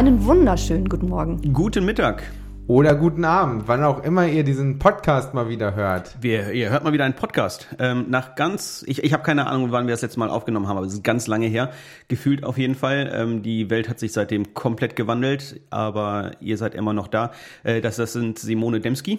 Einen wunderschönen guten Morgen. Guten Mittag. Oder guten Abend, wann auch immer ihr diesen Podcast mal wieder hört. Wir, ihr hört mal wieder einen Podcast. Ähm, nach ganz, ich, ich habe keine Ahnung, wann wir das letzte Mal aufgenommen haben, aber es ist ganz lange her. Gefühlt auf jeden Fall. Ähm, die Welt hat sich seitdem komplett gewandelt, aber ihr seid immer noch da. Äh, das, das sind Simone Demski.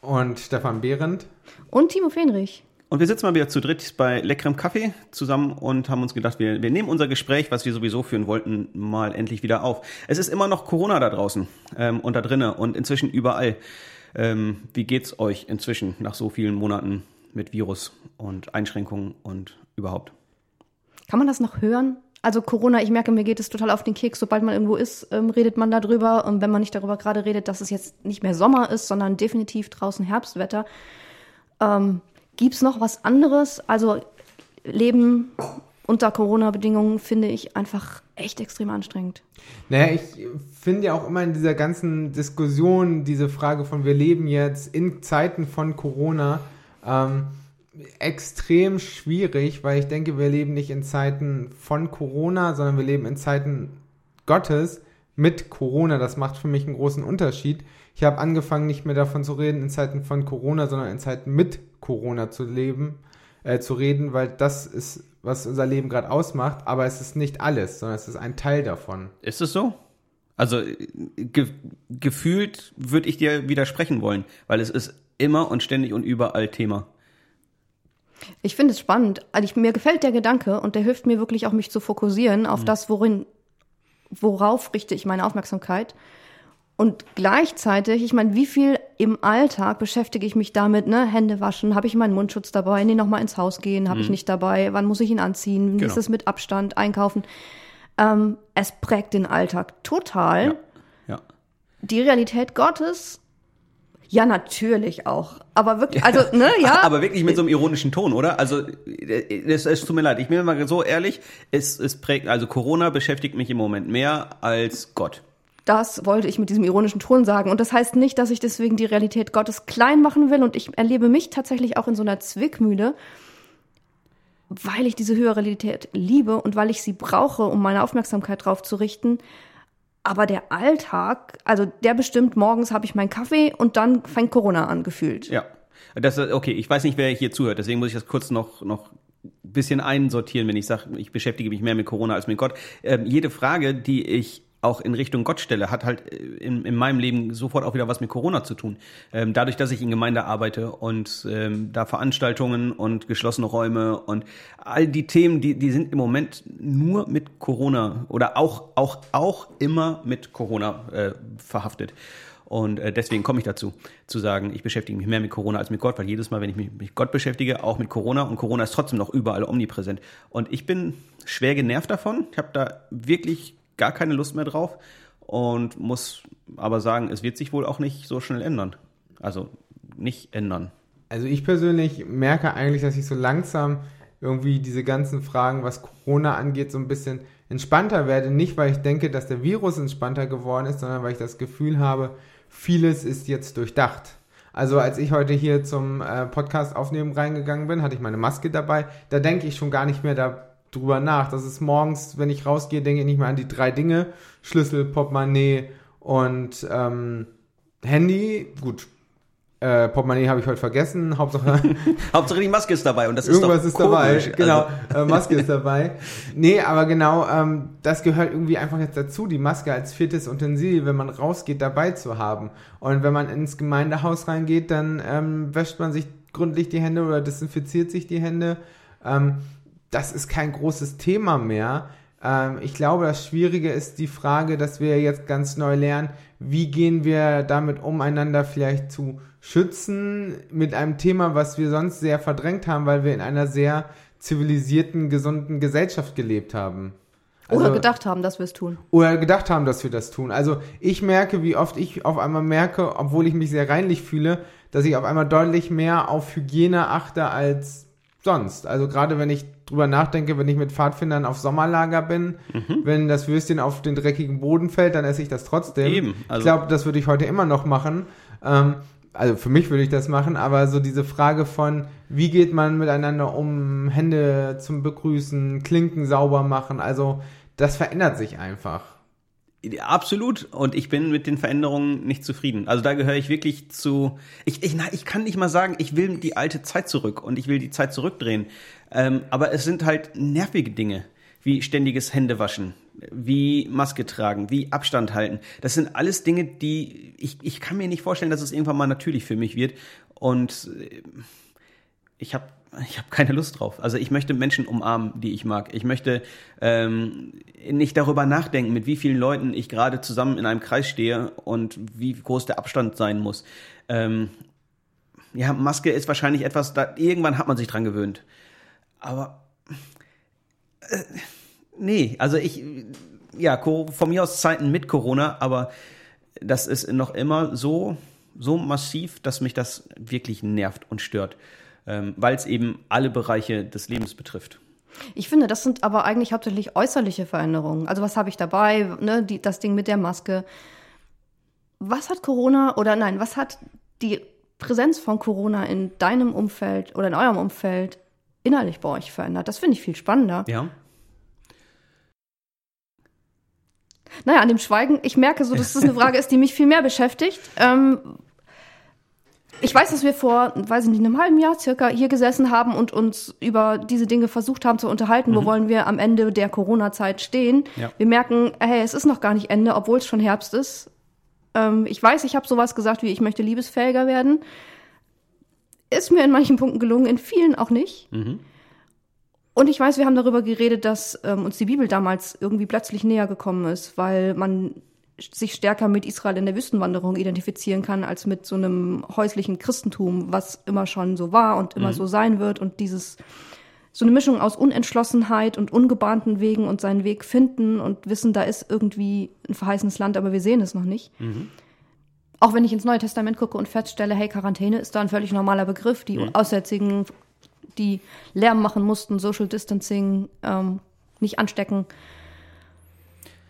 Und Stefan Behrendt. Und Timo Fenrich. Und wir sitzen mal wieder zu dritt bei leckerem Kaffee zusammen und haben uns gedacht, wir, wir nehmen unser Gespräch, was wir sowieso führen wollten, mal endlich wieder auf. Es ist immer noch Corona da draußen ähm, und da drinnen und inzwischen überall. Ähm, wie geht's euch inzwischen nach so vielen Monaten mit Virus und Einschränkungen und überhaupt? Kann man das noch hören? Also Corona, ich merke, mir geht es total auf den Keks. Sobald man irgendwo ist, ähm, redet man darüber. Und wenn man nicht darüber gerade redet, dass es jetzt nicht mehr Sommer ist, sondern definitiv draußen Herbstwetter, ähm, Gibt es noch was anderes? Also Leben unter Corona-Bedingungen finde ich einfach echt extrem anstrengend. Naja, ich finde ja auch immer in dieser ganzen Diskussion diese Frage von wir leben jetzt in Zeiten von Corona ähm, extrem schwierig, weil ich denke, wir leben nicht in Zeiten von Corona, sondern wir leben in Zeiten Gottes mit Corona. Das macht für mich einen großen Unterschied. Ich habe angefangen, nicht mehr davon zu reden in Zeiten von Corona, sondern in Zeiten mit Corona zu leben, äh, zu reden, weil das ist, was unser Leben gerade ausmacht. Aber es ist nicht alles, sondern es ist ein Teil davon. Ist es so? Also ge gefühlt würde ich dir widersprechen wollen, weil es ist immer und ständig und überall Thema. Ich finde es spannend. Also ich, mir gefällt der Gedanke und der hilft mir wirklich auch, mich zu fokussieren auf mhm. das, worin, worauf richte ich meine Aufmerksamkeit. Und gleichzeitig, ich meine, wie viel im Alltag beschäftige ich mich damit, ne? Hände waschen, habe ich meinen Mundschutz dabei, nee, nochmal ins Haus gehen, habe mhm. ich nicht dabei, wann muss ich ihn anziehen, wie genau. ist es mit Abstand, einkaufen. Ähm, es prägt den Alltag total. Ja. ja. Die Realität Gottes, ja, natürlich auch. Aber wirklich, also, ne, ja. Aber wirklich mit so einem ironischen Ton, oder? Also, es, es tut mir leid, ich bin mal so ehrlich, es, es prägt, also Corona beschäftigt mich im Moment mehr als Gott. Das wollte ich mit diesem ironischen Ton sagen. Und das heißt nicht, dass ich deswegen die Realität Gottes klein machen will. Und ich erlebe mich tatsächlich auch in so einer Zwickmühle, weil ich diese höhere Realität liebe und weil ich sie brauche, um meine Aufmerksamkeit drauf zu richten. Aber der Alltag, also der bestimmt, morgens habe ich meinen Kaffee und dann fängt Corona an, gefühlt. Ja. Das, okay, ich weiß nicht, wer hier zuhört, deswegen muss ich das kurz noch, noch bisschen einsortieren, wenn ich sage, ich beschäftige mich mehr mit Corona als mit Gott. Ähm, jede Frage, die ich auch in Richtung Gott stelle, hat halt äh, in, in meinem Leben sofort auch wieder was mit Corona zu tun. Ähm, dadurch, dass ich in Gemeinde arbeite und ähm, da Veranstaltungen und geschlossene Räume und all die Themen, die, die sind im Moment nur mit Corona oder auch, auch, auch immer mit Corona äh, verhaftet. Und äh, deswegen komme ich dazu, zu sagen, ich beschäftige mich mehr mit Corona als mit Gott, weil jedes Mal, wenn ich mich mit Gott beschäftige, auch mit Corona und Corona ist trotzdem noch überall omnipräsent. Und ich bin schwer genervt davon. Ich habe da wirklich gar keine Lust mehr drauf und muss aber sagen, es wird sich wohl auch nicht so schnell ändern. Also nicht ändern. Also ich persönlich merke eigentlich, dass ich so langsam irgendwie diese ganzen Fragen, was Corona angeht, so ein bisschen entspannter werde. Nicht, weil ich denke, dass der Virus entspannter geworden ist, sondern weil ich das Gefühl habe, vieles ist jetzt durchdacht. Also als ich heute hier zum äh, Podcast aufnehmen reingegangen bin, hatte ich meine Maske dabei. Da denke ich schon gar nicht mehr da drüber nach. Das ist morgens, wenn ich rausgehe, denke ich nicht mehr an die drei Dinge. Schlüssel, Portemonnaie und ähm, Handy. Gut. Äh, Portemonnaie habe ich heute vergessen. Hauptsache. Hauptsache die Maske ist dabei und das ist Irgendwas ist komisch. dabei. Genau. Also. Äh, Maske ist dabei. Nee, aber genau, ähm, das gehört irgendwie einfach jetzt dazu, die Maske als viertes Utensil, wenn man rausgeht, dabei zu haben. Und wenn man ins Gemeindehaus reingeht, dann ähm, wäscht man sich gründlich die Hände oder desinfiziert sich die Hände. Ähm, das ist kein großes Thema mehr. Ähm, ich glaube, das Schwierige ist die Frage, dass wir jetzt ganz neu lernen, wie gehen wir damit um, einander vielleicht zu schützen mit einem Thema, was wir sonst sehr verdrängt haben, weil wir in einer sehr zivilisierten, gesunden Gesellschaft gelebt haben. Also, oder gedacht haben, dass wir es tun. Oder gedacht haben, dass wir das tun. Also ich merke, wie oft ich auf einmal merke, obwohl ich mich sehr reinlich fühle, dass ich auf einmal deutlich mehr auf Hygiene achte als sonst. Also gerade wenn ich drüber nachdenke, wenn ich mit Pfadfindern auf Sommerlager bin, mhm. wenn das Würstchen auf den dreckigen Boden fällt, dann esse ich das trotzdem. Eben. Also ich glaube, das würde ich heute immer noch machen. Ähm, also für mich würde ich das machen, aber so diese Frage von, wie geht man miteinander um, Hände zum Begrüßen, Klinken sauber machen, also das verändert sich einfach. Absolut. Und ich bin mit den Veränderungen nicht zufrieden. Also da gehöre ich wirklich zu. Ich, ich, na, ich kann nicht mal sagen, ich will die alte Zeit zurück und ich will die Zeit zurückdrehen. Ähm, aber es sind halt nervige Dinge, wie ständiges Händewaschen, wie Maske tragen, wie Abstand halten. Das sind alles Dinge, die ich, ich kann mir nicht vorstellen, dass es irgendwann mal natürlich für mich wird. Und äh, ich habe ich habe keine Lust drauf. Also ich möchte Menschen umarmen, die ich mag. Ich möchte ähm, nicht darüber nachdenken, mit wie vielen Leuten ich gerade zusammen in einem Kreis stehe und wie groß der Abstand sein muss. Ähm, ja, Maske ist wahrscheinlich etwas, da irgendwann hat man sich dran gewöhnt. Aber äh, nee, also ich ja, von mir aus Zeiten mit Corona, aber das ist noch immer so so massiv, dass mich das wirklich nervt und stört weil es eben alle Bereiche des Lebens betrifft. Ich finde, das sind aber eigentlich hauptsächlich äußerliche Veränderungen. Also was habe ich dabei? Ne, die, das Ding mit der Maske. Was hat Corona oder nein, was hat die Präsenz von Corona in deinem Umfeld oder in eurem Umfeld innerlich bei euch verändert? Das finde ich viel spannender. Ja. Naja, an dem Schweigen, ich merke so, dass das eine Frage ist, die mich viel mehr beschäftigt. Ähm, ich weiß, dass wir vor, weiß ich nicht, einem halben Jahr circa hier gesessen haben und uns über diese Dinge versucht haben zu unterhalten. Mhm. Wo wollen wir am Ende der Corona-Zeit stehen? Ja. Wir merken, hey, es ist noch gar nicht Ende, obwohl es schon Herbst ist. Ähm, ich weiß, ich habe sowas gesagt wie, ich möchte liebesfähiger werden. Ist mir in manchen Punkten gelungen, in vielen auch nicht. Mhm. Und ich weiß, wir haben darüber geredet, dass ähm, uns die Bibel damals irgendwie plötzlich näher gekommen ist, weil man sich stärker mit Israel in der Wüstenwanderung identifizieren kann, als mit so einem häuslichen Christentum, was immer schon so war und immer mhm. so sein wird und dieses so eine Mischung aus Unentschlossenheit und ungebahnten Wegen und seinen Weg finden und wissen, da ist irgendwie ein verheißenes Land, aber wir sehen es noch nicht. Mhm. Auch wenn ich ins Neue Testament gucke und feststelle, hey, Quarantäne ist da ein völlig normaler Begriff. Die mhm. Aussätzigen, die Lärm machen mussten, Social Distancing, ähm, nicht anstecken.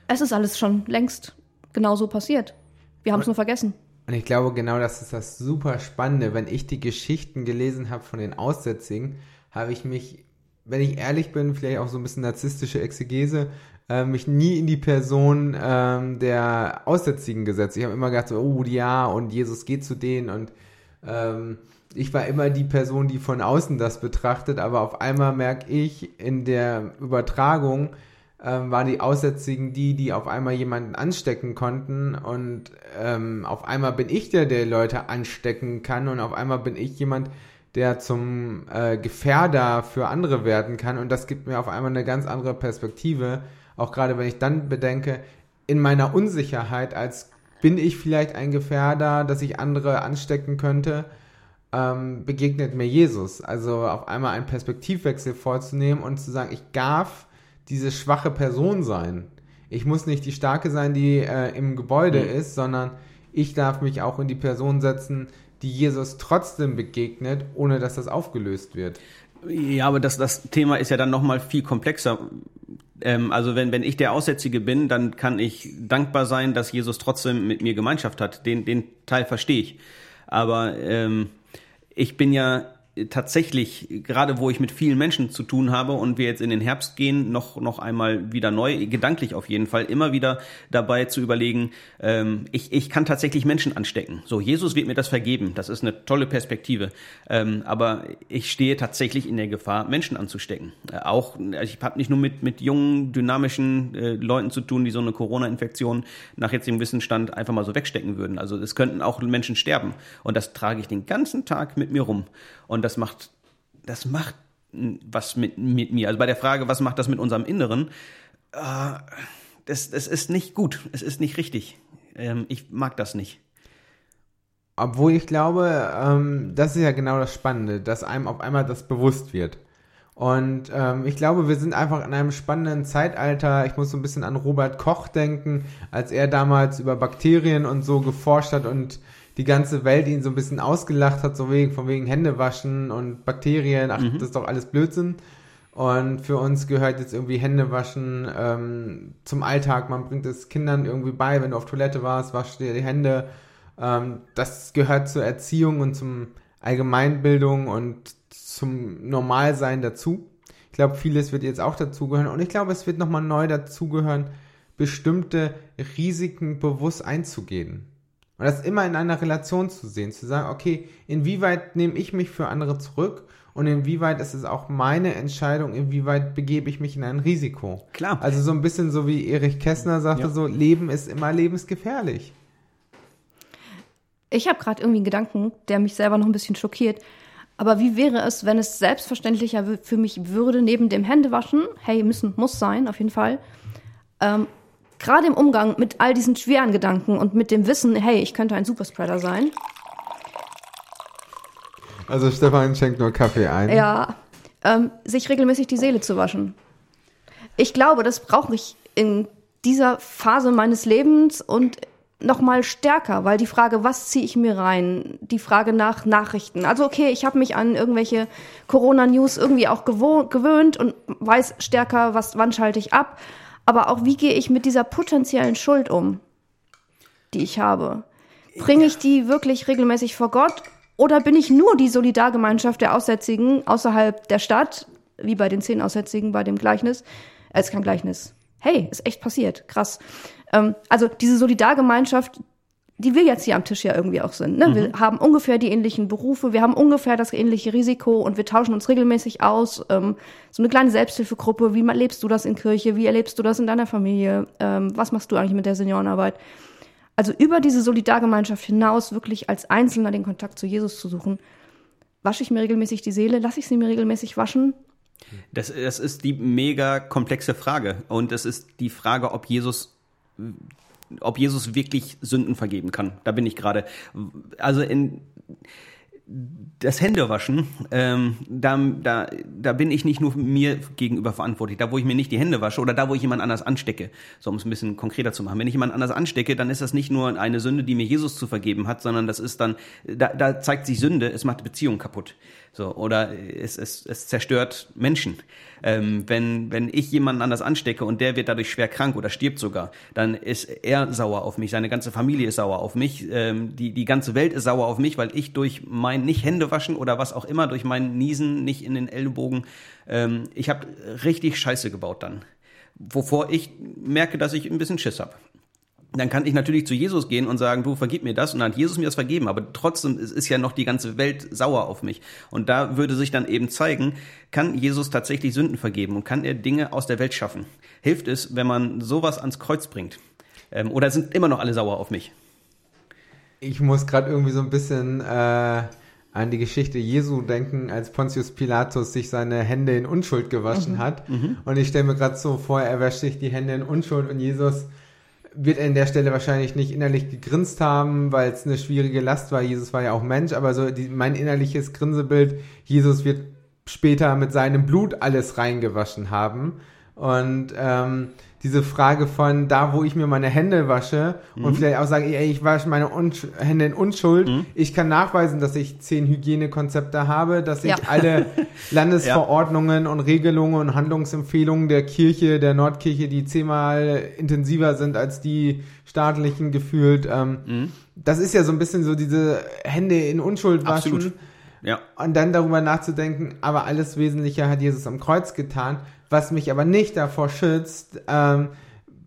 Es ist alles schon längst genau so passiert. Wir haben es nur vergessen. Und ich glaube, genau das ist das super Spannende. Wenn ich die Geschichten gelesen habe von den Aussätzigen, habe ich mich, wenn ich ehrlich bin, vielleicht auch so ein bisschen narzisstische Exegese, äh, mich nie in die Person ähm, der Aussätzigen gesetzt. Ich habe immer gedacht, so, oh ja, und Jesus geht zu denen und ähm, ich war immer die Person, die von außen das betrachtet, aber auf einmal merke ich in der Übertragung, ähm, waren die Aussätzigen die, die auf einmal jemanden anstecken konnten und ähm, auf einmal bin ich der, der Leute anstecken kann und auf einmal bin ich jemand, der zum äh, Gefährder für andere werden kann und das gibt mir auf einmal eine ganz andere Perspektive, auch gerade wenn ich dann bedenke, in meiner Unsicherheit, als bin ich vielleicht ein Gefährder, dass ich andere anstecken könnte, ähm, begegnet mir Jesus. Also auf einmal einen Perspektivwechsel vorzunehmen und zu sagen, ich darf diese schwache Person sein. Ich muss nicht die starke sein, die äh, im Gebäude mhm. ist, sondern ich darf mich auch in die Person setzen, die Jesus trotzdem begegnet, ohne dass das aufgelöst wird. Ja, aber das, das Thema ist ja dann nochmal viel komplexer. Ähm, also wenn, wenn ich der Aussätzige bin, dann kann ich dankbar sein, dass Jesus trotzdem mit mir Gemeinschaft hat. Den, den Teil verstehe ich. Aber ähm, ich bin ja tatsächlich, gerade wo ich mit vielen Menschen zu tun habe und wir jetzt in den Herbst gehen, noch, noch einmal wieder neu, gedanklich auf jeden Fall, immer wieder dabei zu überlegen, ähm, ich, ich kann tatsächlich Menschen anstecken. So, Jesus wird mir das vergeben. Das ist eine tolle Perspektive. Ähm, aber ich stehe tatsächlich in der Gefahr, Menschen anzustecken. Äh, auch, ich habe nicht nur mit, mit jungen, dynamischen äh, Leuten zu tun, die so eine Corona-Infektion nach jetzigem Wissensstand einfach mal so wegstecken würden. Also es könnten auch Menschen sterben. Und das trage ich den ganzen Tag mit mir rum. Und das macht, das macht was mit, mit mir. Also bei der Frage, was macht das mit unserem Inneren? Äh, das, das ist nicht gut. Es ist nicht richtig. Ähm, ich mag das nicht. Obwohl ich glaube, ähm, das ist ja genau das Spannende, dass einem auf einmal das bewusst wird. Und ähm, ich glaube, wir sind einfach in einem spannenden Zeitalter. Ich muss so ein bisschen an Robert Koch denken, als er damals über Bakterien und so geforscht hat und die ganze Welt ihn so ein bisschen ausgelacht hat, so wegen, von wegen Hände waschen und Bakterien, ach, mhm. das ist doch alles Blödsinn. Und für uns gehört jetzt irgendwie Hände waschen ähm, zum Alltag. Man bringt es Kindern irgendwie bei, wenn du auf Toilette warst, wasch dir die Hände. Ähm, das gehört zur Erziehung und zum Allgemeinbildung und zum Normalsein dazu. Ich glaube, vieles wird jetzt auch dazugehören. Und ich glaube, es wird nochmal neu dazugehören, bestimmte Risiken bewusst einzugehen. Und das immer in einer Relation zu sehen, zu sagen, okay, inwieweit nehme ich mich für andere zurück und inwieweit ist es auch meine Entscheidung, inwieweit begebe ich mich in ein Risiko. Klar. Also so ein bisschen so wie Erich Kästner sagte, Ja. so Leben ist immer lebensgefährlich. Ich habe gerade irgendwie einen Gedanken, der mich selber noch ein bisschen schockiert. Aber wie wäre es, wenn es selbstverständlicher für mich würde, neben dem Händewaschen, hey, müssen, muss sein, auf jeden Fall, ähm, gerade im Umgang mit all diesen schweren Gedanken und mit dem Wissen, hey, ich könnte ein Superspreader sein, Also Stefan schenkt nur Kaffee ein. ja, ähm, sich regelmäßig die Seele zu waschen. Ich glaube, das brauche ich in dieser Phase meines Lebens und noch mal stärker, weil die Frage, was ziehe ich mir rein, die Frage nach Nachrichten. Also okay, ich habe mich an irgendwelche Corona-News irgendwie auch gewöhnt und weiß stärker, was wann schalte ich ab. Aber auch wie gehe ich mit dieser potenziellen Schuld um, die ich habe? Bringe ich die wirklich regelmäßig vor Gott oder bin ich nur die Solidargemeinschaft der Aussätzigen außerhalb der Stadt, wie bei den zehn Aussätzigen bei dem Gleichnis? Äh, ist kein Gleichnis. Hey, ist echt passiert. Krass. Ähm, also diese Solidargemeinschaft, die wir jetzt hier am Tisch ja irgendwie auch sind. Ne? Wir haben ungefähr die ähnlichen Berufe, wir haben ungefähr das ähnliche Risiko und wir tauschen uns regelmäßig aus. Ähm, so eine kleine Selbsthilfegruppe, wie erlebst du das in Kirche, wie erlebst du das in deiner Familie, ähm, was machst du eigentlich mit der Seniorenarbeit? Also über diese Solidargemeinschaft hinaus wirklich als Einzelner den Kontakt zu Jesus zu suchen. Wasche ich mir regelmäßig die Seele? Lasse ich sie mir regelmäßig waschen? Das, das ist die mega komplexe Frage. Und es ist die Frage, ob Jesus, ob Jesus wirklich Sünden vergeben kann. Da bin ich gerade. Also in das Händewaschen, ähm, da, da, da bin ich nicht nur mir gegenüber verantwortlich. Da, wo ich mir nicht die Hände wasche oder da, wo ich jemand anders anstecke. So, um es ein bisschen konkreter zu machen. Wenn ich jemand anders anstecke, dann ist das nicht nur eine Sünde, die mir Jesus zu vergeben hat, sondern das ist dann, da, da zeigt sich Sünde, es macht Beziehung kaputt. So, oder es, es, es zerstört Menschen. Ähm, wenn, wenn ich jemanden anders anstecke und der wird dadurch schwer krank oder stirbt sogar, dann ist er sauer auf mich, seine ganze Familie ist sauer auf mich, ähm, die, die ganze Welt ist sauer auf mich, weil ich durch mein nicht Hände waschen oder was auch immer, durch mein Niesen nicht in den Ellbogen, ähm, ich habe richtig Scheiße gebaut dann. Wovor ich merke, dass ich ein bisschen Schiss habe dann kann ich natürlich zu Jesus gehen und sagen, du vergib mir das und dann hat Jesus mir das vergeben, aber trotzdem ist ja noch die ganze Welt sauer auf mich. Und da würde sich dann eben zeigen, kann Jesus tatsächlich Sünden vergeben und kann er Dinge aus der Welt schaffen? Hilft es, wenn man sowas ans Kreuz bringt? Ähm, oder sind immer noch alle sauer auf mich? Ich muss gerade irgendwie so ein bisschen äh, an die Geschichte Jesu denken, als Pontius Pilatus sich seine Hände in Unschuld gewaschen hat. Und ich stelle mir gerade so vor, er wäscht sich die Hände in Unschuld und Jesus wird an der Stelle wahrscheinlich nicht innerlich gegrinst haben, weil es eine schwierige Last war. Jesus war ja auch Mensch, aber so die, mein innerliches Grinsebild, Jesus wird später mit seinem Blut alles reingewaschen haben. Und ähm, diese Frage von da, wo ich mir meine Hände wasche und vielleicht auch sage, ey, ich wasche meine Unsch Hände in Unschuld. Ich kann nachweisen, dass ich zehn Hygienekonzepte habe, dass ich Ja. alle Landesverordnungen und Regelungen und Handlungsempfehlungen der Kirche, der Nordkirche, die zehnmal intensiver sind als die staatlichen gefühlt. Ähm, Das ist ja so ein bisschen so diese Hände in Unschuld waschen. Absolut. Ja. Und dann darüber nachzudenken, aber alles Wesentliche hat Jesus am Kreuz getan, was mich aber nicht davor schützt. Ähm,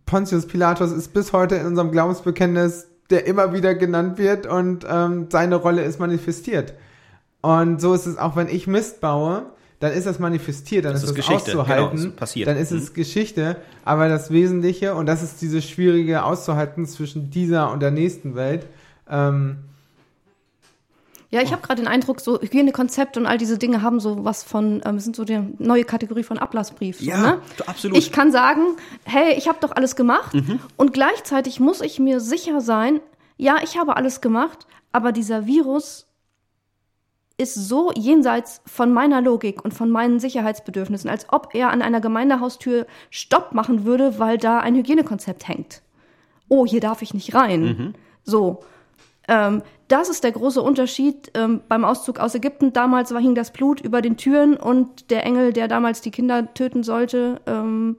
Pontius Pilatus ist bis heute in unserem Glaubensbekenntnis, der immer wieder genannt wird und ähm, seine Rolle ist manifestiert. Und so ist es auch, wenn ich Mist baue, dann ist das manifestiert, dann Das ist ist das genau, auszuhalten, ist passiert. dann ist es Geschichte, aber das Wesentliche, und das ist dieses Schwierige auszuhalten zwischen dieser und der nächsten Welt, ähm, Ja, ich habe gerade den Eindruck, so Hygienekonzept und all diese Dinge haben so was von, ähm, sind so die neue Kategorie von Ablassbrief. So, Ja, ne? absolut. Ich kann sagen, hey, ich habe doch alles gemacht und gleichzeitig muss ich mir sicher sein, ja, ich habe alles gemacht, aber dieser Virus ist so jenseits von meiner Logik und von meinen Sicherheitsbedürfnissen, als ob er an einer Gemeindehaustür Stopp machen würde, weil da ein Hygienekonzept hängt. Oh, hier darf ich nicht rein. So. Ähm, das ist der große Unterschied ähm, beim Auszug aus Ägypten. Damals war, hing das Blut über den Türen und der Engel, der damals die Kinder töten sollte, ähm,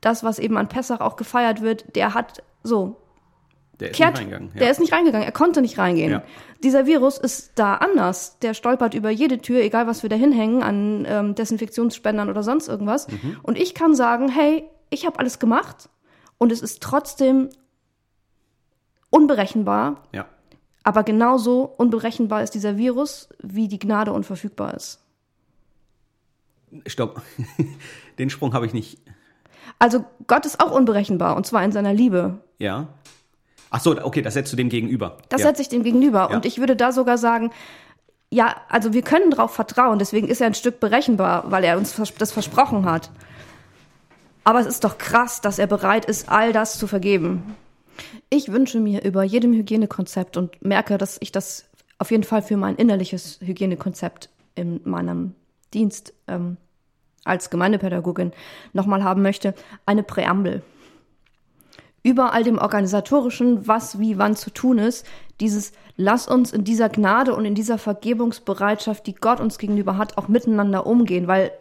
das, was eben an Pessach auch gefeiert wird, der hat so Der ist kehrt, nicht reingegangen. Ja. der ist nicht reingegangen, er konnte nicht reingehen. Ja. Dieser Virus ist da anders. Der stolpert über jede Tür, egal was wir da hinhängen, an ähm, Desinfektionsspendern oder sonst irgendwas. Mhm. Und ich kann sagen, hey, ich habe alles gemacht und es ist trotzdem unberechenbar, Ja. Aber genauso unberechenbar ist dieser Virus, wie die Gnade unverfügbar ist. Stopp. Den Sprung habe ich nicht. Also Gott ist auch unberechenbar und zwar in seiner Liebe. Ja. Ach so, okay, das setzt du dem gegenüber. Das ja. setze ich dem gegenüber. Ja. Und ich würde da sogar sagen, ja, also wir können darauf vertrauen, deswegen ist er ein Stück berechenbar, weil er uns das versprochen hat. Aber es ist doch krass, dass er bereit ist, all das zu vergeben. Ich wünsche mir über jedem Hygienekonzept und merke, dass ich das auf jeden Fall für mein innerliches Hygienekonzept in meinem Dienst ähm, als Gemeindepädagogin nochmal haben möchte, eine Präambel. Über all dem organisatorischen, was wie wann zu tun ist, dieses lass uns in dieser Gnade und in dieser Vergebungsbereitschaft, die Gott uns gegenüber hat, auch miteinander umgehen, weil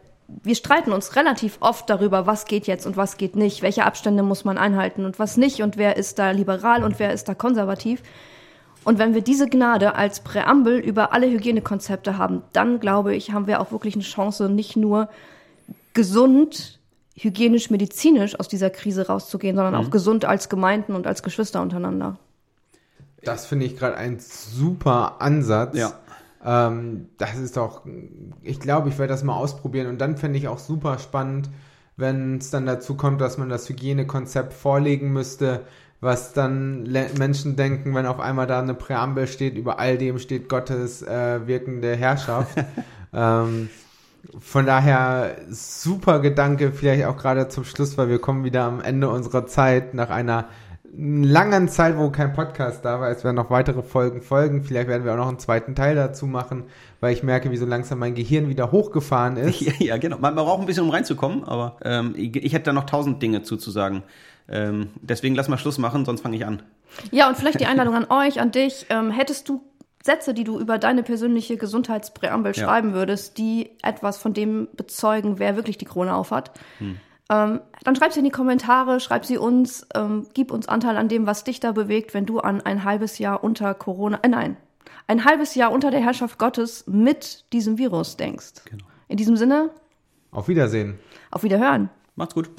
wir streiten uns relativ oft darüber, was geht jetzt und was geht nicht, welche Abstände muss man einhalten und was nicht und wer ist da liberal und wer ist da konservativ. Und wenn wir diese Gnade als Präambel über alle Hygienekonzepte haben, dann glaube ich, haben wir auch wirklich eine Chance, nicht nur gesund, hygienisch, medizinisch aus dieser Krise rauszugehen, sondern auch gesund als Gemeinden und als Geschwister untereinander. Das finde ich gerade ein super Ansatz. Ja. Ähm, das ist doch, ich glaube, ich werde das mal ausprobieren und dann fände ich auch super spannend, wenn es dann dazu kommt, dass man das Hygienekonzept vorlegen müsste, was dann Menschen denken, wenn auf einmal da eine Präambel steht, über all dem steht Gottes äh, wirkende Herrschaft. ähm, von daher super Gedanke, vielleicht auch gerade zum Schluss, weil wir kommen wieder am Ende unserer Zeit nach einer langen Zeit, wo kein Podcast da war. Es werden noch weitere Folgen folgen. Vielleicht werden wir auch noch einen zweiten Teil dazu machen, weil ich merke, wie so langsam mein Gehirn wieder hochgefahren ist. Ja, ja, genau. Man, man braucht ein bisschen, um reinzukommen, aber ähm, ich, ich hätte da noch tausend Dinge zuzusagen. Ähm, deswegen lass mal Schluss machen, sonst fange ich an. Ja, und vielleicht die Einladung an euch, an dich. Ähm, hättest du Sätze, die du über deine persönliche Gesundheitspräambel Ja. schreiben würdest, die etwas von dem bezeugen, wer wirklich die Krone aufhat? Hm. Ähm, dann schreib sie in die Kommentare, schreib sie uns, ähm, gib uns Anteil an dem, was dich da bewegt, wenn du an ein halbes Jahr unter Corona, äh, nein, ein halbes Jahr unter der Herrschaft Gottes mit diesem Virus denkst. Genau. In diesem Sinne, Auf Wiedersehen. auf Wiederhören. Macht's gut.